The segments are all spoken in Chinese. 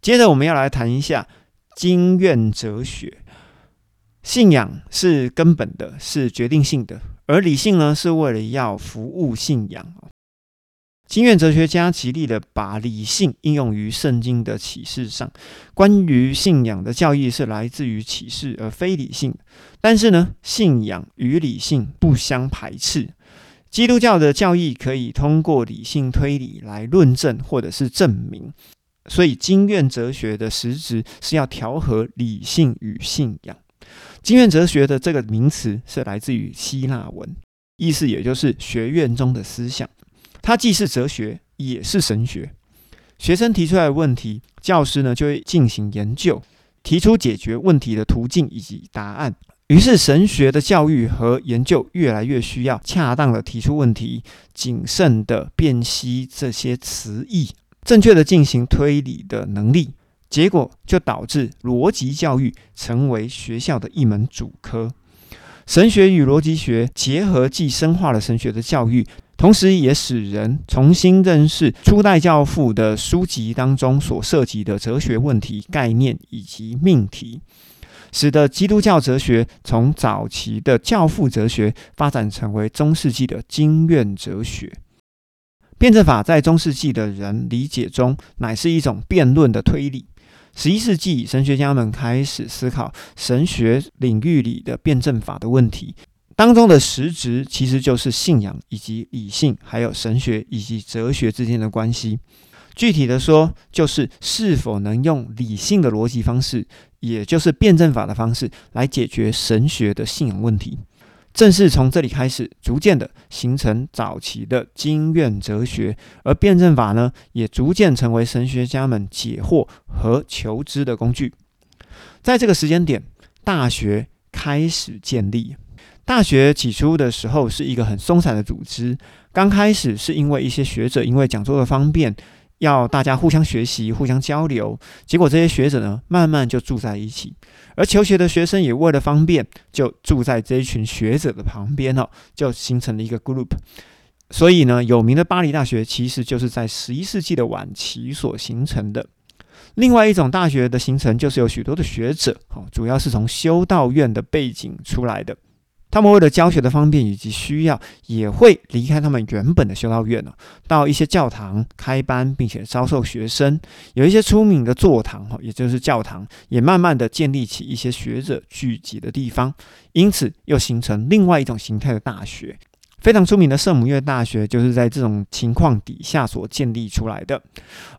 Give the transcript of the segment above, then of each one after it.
接着我们要来谈一下经院哲学。信仰是根本的，是决定性的，而理性呢，是为了要服务信仰。经院哲学家极力的把理性应用于圣经的启示上，关于信仰的教义是来自于启示而非理性。但是呢，信仰与理性不相排斥，基督教的教义可以通过理性推理来论证或者是证明。所以经院哲学的实质是要调和理性与信仰。经院哲学的这个名词是来自于希腊文，意思也就是学院中的思想。它既是哲学，也是神学。学生提出来的问题，教师呢就会进行研究，提出解决问题的途径以及答案。于是，神学的教育和研究越来越需要恰当的提出问题，谨慎的辨析这些词义，正确的进行推理的能力。结果就导致逻辑教育成为学校的一门主科。神学与逻辑学结合，既深化了神学的教育。同时，也使人重新认识初代教父的书籍当中所涉及的哲学问题、概念以及命题，使得基督教哲学从早期的教父哲学发展成为中世纪的经院哲学。辩证法在中世纪的人理解中，乃是一种辩论的推理。十一世纪，神学家们开始思考神学领域里的辩证法的问题。当中的实质其实就是信仰以及理性，还有神学以及哲学之间的关系。具体的说，就是是否能用理性的逻辑方式，也就是辩证法的方式来解决神学的信仰问题。正是从这里开始，逐渐的形成早期的经院哲学，而辩证法呢，也逐渐成为神学家们解惑和求知的工具。在这个时间点，大学开始建立。大学起初的时候是一个很松散的组织，刚开始是因为一些学者因为讲座的方便，要大家互相学习、互相交流，结果这些学者呢慢慢就住在一起，而求学的学生也为了方便，就住在这一群学者的旁边哦，就形成了一个 group。所以呢，有名的巴黎大学其实就是在十一世纪的晚期所形成的。另外一种大学的形成，就是有许多的学者，哦，主要是从修道院的背景出来的。他们为了教学的方便以及需要，也会离开他们原本的修道院了，到一些教堂开班，并且招收学生。有一些出名的座堂，哈，也就是教堂，也慢慢的建立起一些学者聚集的地方。因此，又形成另外一种形态的大学。非常出名的圣母院大学，就是在这种情况底下所建立出来的。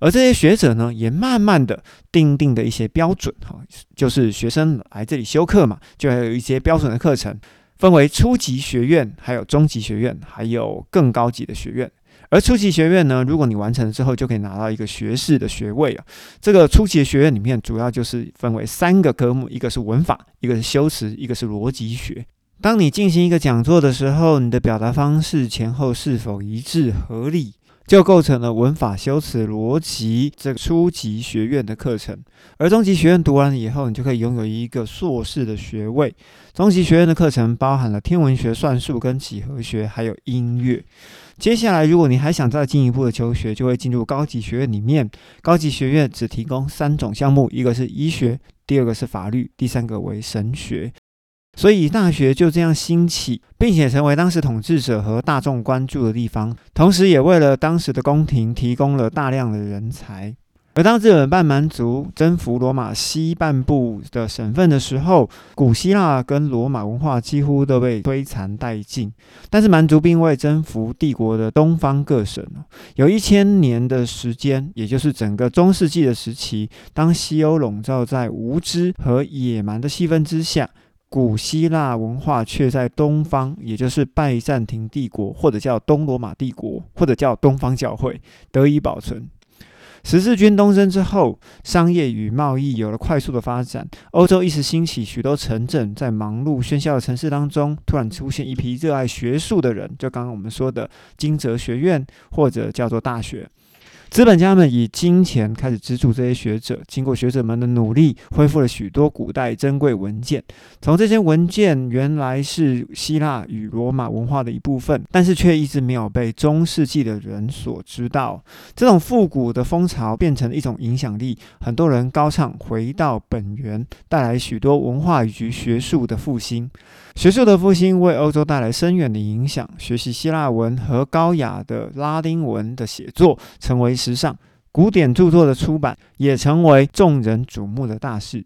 而这些学者呢，也慢慢的定定的一些标准，哈，就是学生来这里修课嘛，就要有一些标准的课程。分为初级学院、还有中级学院、还有更高级的学院。而初级学院呢，如果你完成了之后，就可以拿到一个学士的学位啊。这个初级学院里面，主要就是分为三个科目：一个是文法，一个是修辞，一个是逻辑学。当你进行一个讲座的时候，你的表达方式前后是否一致合理？就构成了文法、修辞、逻辑这个初级学院的课程，而中级学院读完以后，你就可以拥有一个硕士的学位。中级学院的课程包含了天文学、算术跟几何学，还有音乐。接下来，如果你还想再进一步的求学，就会进入高级学院里面。高级学院只提供三种项目，一个是医学，第二个是法律，第三个为神学。所以大学就这样兴起，并且成为当时统治者和大众关注的地方，同时也为了当时的宫廷提供了大量的人才。而当日本半蛮族征服罗马西半部的省份的时候，古希腊跟罗马文化几乎都被摧残殆尽。但是蛮族并未征服帝国的东方各省，有一千年的时间，也就是整个中世纪的时期，当西欧笼罩在无知和野蛮的气氛之下。古希腊文化却在东方，也就是拜占庭帝国，或者叫东罗马帝国，或者叫东方教会，得以保存。十字军东征之后，商业与贸易有了快速的发展，欧洲一时兴起，许多城镇在忙碌喧嚣的城市当中，突然出现一批热爱学术的人，就刚刚我们说的金泽学院，或者叫做大学。资本家们以金钱开始资助这些学者，经过学者们的努力，恢复了许多古代珍贵文件。从这些文件原来是希腊与罗马文化的一部分，但是却一直没有被中世纪的人所知道。这种复古的风潮变成了一种影响力，很多人高唱回到本源，带来许多文化以及学术的复兴。学术的复兴为欧洲带来深远的影响，学习希腊文和高雅的拉丁文的写作成为时尚，古典著作的出版也成为众人瞩目的大事。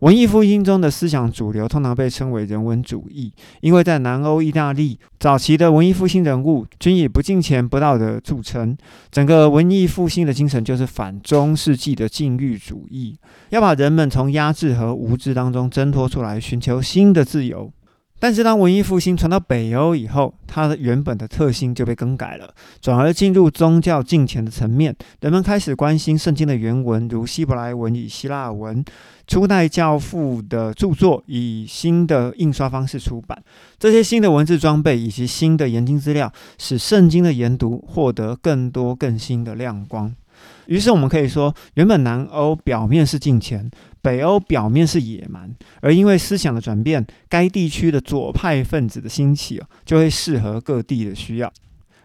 文艺复兴中的思想主流通常被称为人文主义，因为在南欧、意大利早期的文艺复兴人物均以不敬钱、不道德著称。整个文艺复兴的精神就是反中世纪的禁欲主义，要把人们从压制和无知当中挣脱出来，寻求新的自由。但是，当文艺复兴传到北欧以后，它的原本的特性就被更改了，转而进入宗教敬虔的层面。人们开始关心圣经的原文，如希伯来文与希腊文。初代教父的著作以新的印刷方式出版，这些新的文字装备以及新的研究资料，使圣经的研读获得更多更新的亮光。于是，我们可以说，原本南欧表面是敬虔。北欧表面是野蛮，而因为思想的转变，该地区的左派分子的兴起就会适合各地的需要。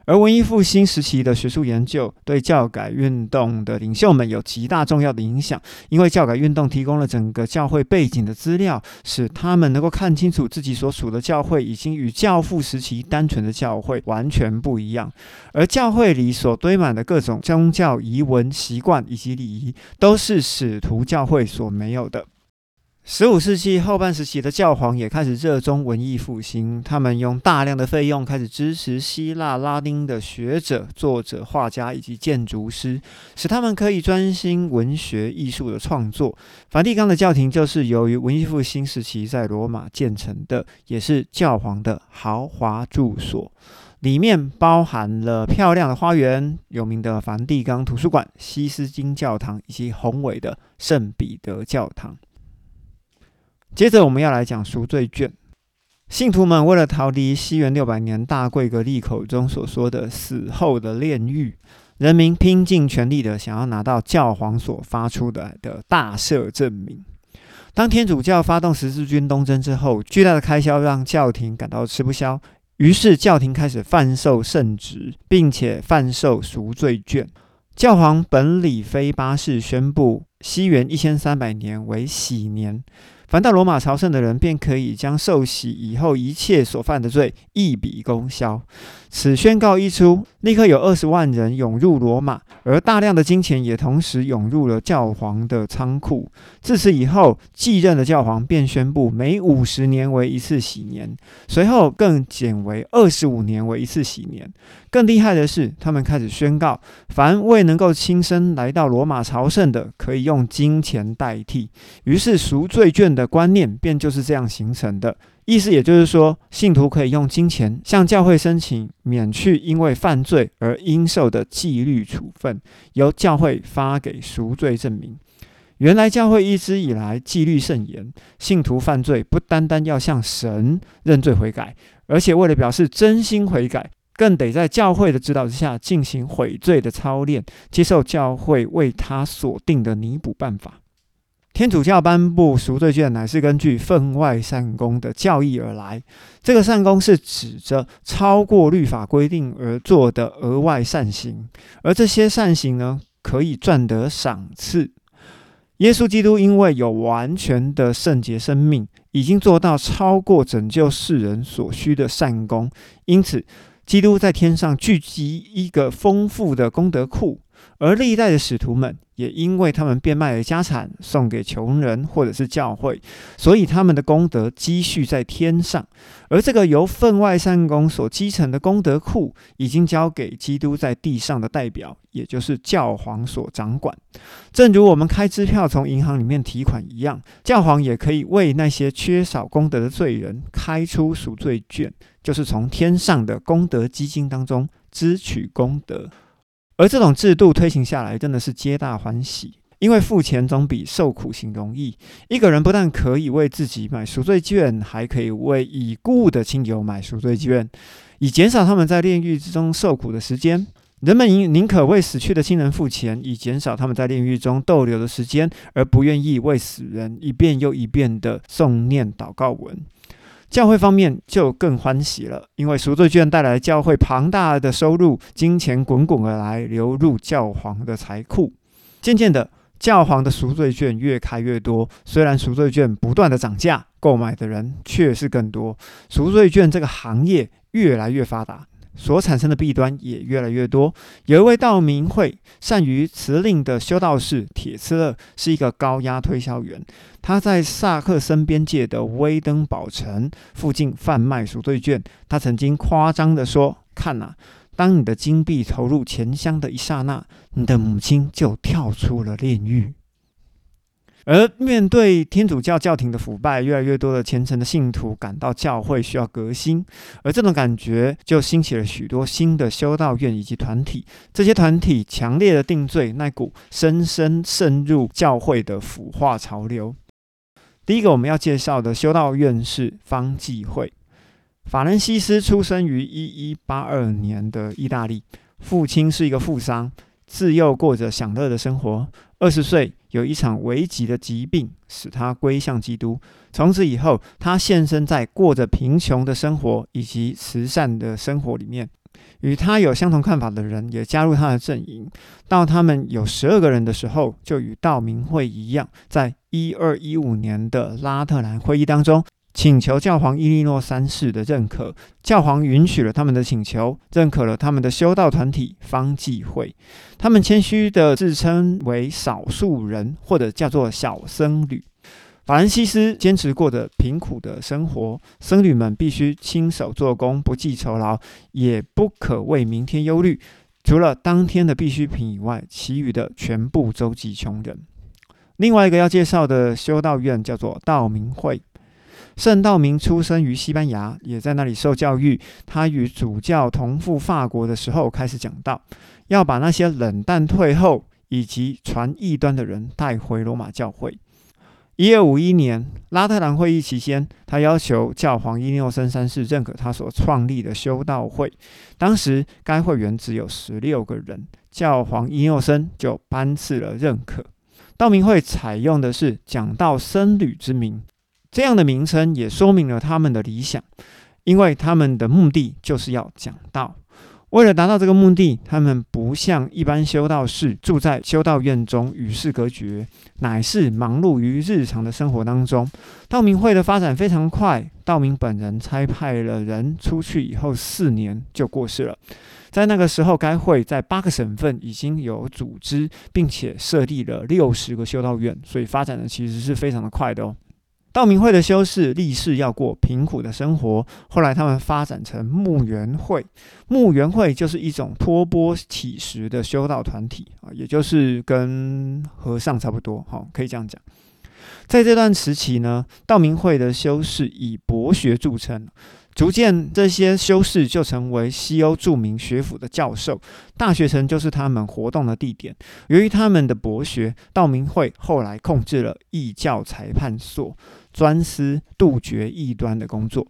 而文艺复兴时期的学术研究对教改运动的领袖们有极大重要的影响，因为教改运动提供了整个教会背景的资料，使他们能够看清楚自己所属的教会已经与教父时期单纯的教会完全不一样，而教会里所堆满的各种宗教仪文习惯以及礼仪，都是使徒教会所没有的。十五世纪后半时期的教皇也开始热衷文艺复兴，他们用大量的费用开始支持希腊、拉丁的学者、作者、画家以及建筑师，使他们可以专心文学艺术的创作。梵蒂冈的教廷就是由于文艺复兴时期在罗马建成的，也是教皇的豪华住所，里面包含了漂亮的花园、有名的梵蒂冈图书馆、西斯金教堂以及宏伟的圣彼得教堂。接着我们要来讲赎罪券。信徒们为了逃离西元六百年大贵格利口中所说的死后的炼狱，人民拼尽全力的想要拿到教皇所发出的的大赦证明。当天主教发动十字军东征之后，巨大的开销让教廷感到吃不消，于是教廷开始贩售圣旨，并且贩售赎罪券。教皇本里菲八世宣布西元一千三百年为喜年。凡到罗马朝圣的人，便可以将受洗以后一切所犯的罪一笔勾销。此宣告一出，立刻有二十万人涌入罗马，而大量的金钱也同时涌入了教皇的仓库。自此以后，继任的教皇便宣布每五十年为一次喜年，随后更减为二十五年为一次喜年。更厉害的是，他们开始宣告，凡未能够亲身来到罗马朝圣的，可以用金钱代替。于是赎罪券的观念便就是这样形成的。意思也就是说，信徒可以用金钱向教会申请免去因为犯罪而应受的纪律处分，由教会发给赎罪证明。原来教会一直以来纪律甚严，信徒犯罪不单单要向神认罪悔改，而且为了表示真心悔改。更得在教会的指导之下进行悔罪的操练，接受教会为他所定的弥补办法。天主教颁布赎罪券，乃是根据分外善功的教义而来。这个善功是指着超过律法规定而做的额外善行，而这些善行呢，可以赚得赏赐。耶稣基督因为有完全的圣洁生命，已经做到超过拯救世人所需的善功，因此。基督在天上聚集一个丰富的功德库，而历代的使徒们也因为他们变卖了家产送给穷人或者是教会，所以他们的功德积蓄在天上。而这个由分外善功所积成的功德库，已经交给基督在地上的代表，也就是教皇所掌管。正如我们开支票从银行里面提款一样，教皇也可以为那些缺少功德的罪人开出赎罪券。就是从天上的功德基金当中支取功德，而这种制度推行下来，真的是皆大欢喜。因为付钱总比受苦行容易。一个人不但可以为自己买赎罪券，还可以为已故的亲友买赎罪券，以减少他们在炼狱之中受苦的时间。人们宁宁可为死去的亲人付钱，以减少他们在炼狱中逗留的时间，而不愿意为死人一遍又一遍的诵念祷告文。教会方面就更欢喜了，因为赎罪券带来教会庞大的收入，金钱滚滚而来，流入教皇的财库。渐渐的，教皇的赎罪券越开越多。虽然赎罪券不断的涨价，购买的人却是更多。赎罪券这个行业越来越发达。所产生的弊端也越来越多。有一位道明会善于辞令的修道士铁刺勒，是一个高压推销员。他在萨克森边界的威登堡城附近贩卖赎罪券。他曾经夸张地说：“看呐，当你的金币投入钱箱的一刹那，你的母亲就跳出了炼狱。”而面对天主教教廷的腐败，越来越多的虔诚的信徒感到教会需要革新，而这种感觉就兴起了许多新的修道院以及团体。这些团体强烈的定罪那股深深渗入教会的腐化潮流。第一个我们要介绍的修道院是方济会。法兰西斯出生于一一八二年的意大利，父亲是一个富商，自幼过着享乐的生活。二十岁。有一场危急的疾病使他归向基督。从此以后，他现身在过着贫穷的生活以及慈善的生活里面。与他有相同看法的人也加入他的阵营。到他们有十二个人的时候，就与道明会一样，在一二一五年的拉特兰会议当中。请求教皇伊利诺三世的认可，教皇允许了他们的请求，认可了他们的修道团体方济会。他们谦虚地自称为少数人，或者叫做小僧侣。法兰西斯坚持过着贫苦的生活，僧侣们必须亲手做工，不计酬劳，也不可为明天忧虑。除了当天的必需品以外，其余的全部周济穷人。另外一个要介绍的修道院叫做道明会。圣道明出生于西班牙，也在那里受教育。他与主教同赴法国的时候，开始讲道，要把那些冷淡退后以及传异端的人带回罗马教会。一二五一年拉特兰会议期间，他要求教皇伊纽森三世认可他所创立的修道会。当时该会员只有十六个人，教皇伊纽森就颁赐了认可。道明会采用的是讲道僧侣之名。这样的名称也说明了他们的理想，因为他们的目的就是要讲道。为了达到这个目的，他们不像一般修道士住在修道院中与世隔绝，乃是忙碌于日常的生活当中。道明会的发展非常快，道明本人差派了人出去以后，四年就过世了。在那个时候，该会在八个省份已经有组织，并且设立了六十个修道院，所以发展的其实是非常的快的哦。道明会的修士立誓要过贫苦的生活，后来他们发展成牧原会。牧原会就是一种托钵乞食的修道团体啊，也就是跟和尚差不多，好，可以这样讲。在这段时期呢，道明会的修士以博学著称。逐渐，这些修士就成为西欧著名学府的教授，大学城就是他们活动的地点。由于他们的博学，道明会后来控制了异教裁判所，专司杜绝异端的工作。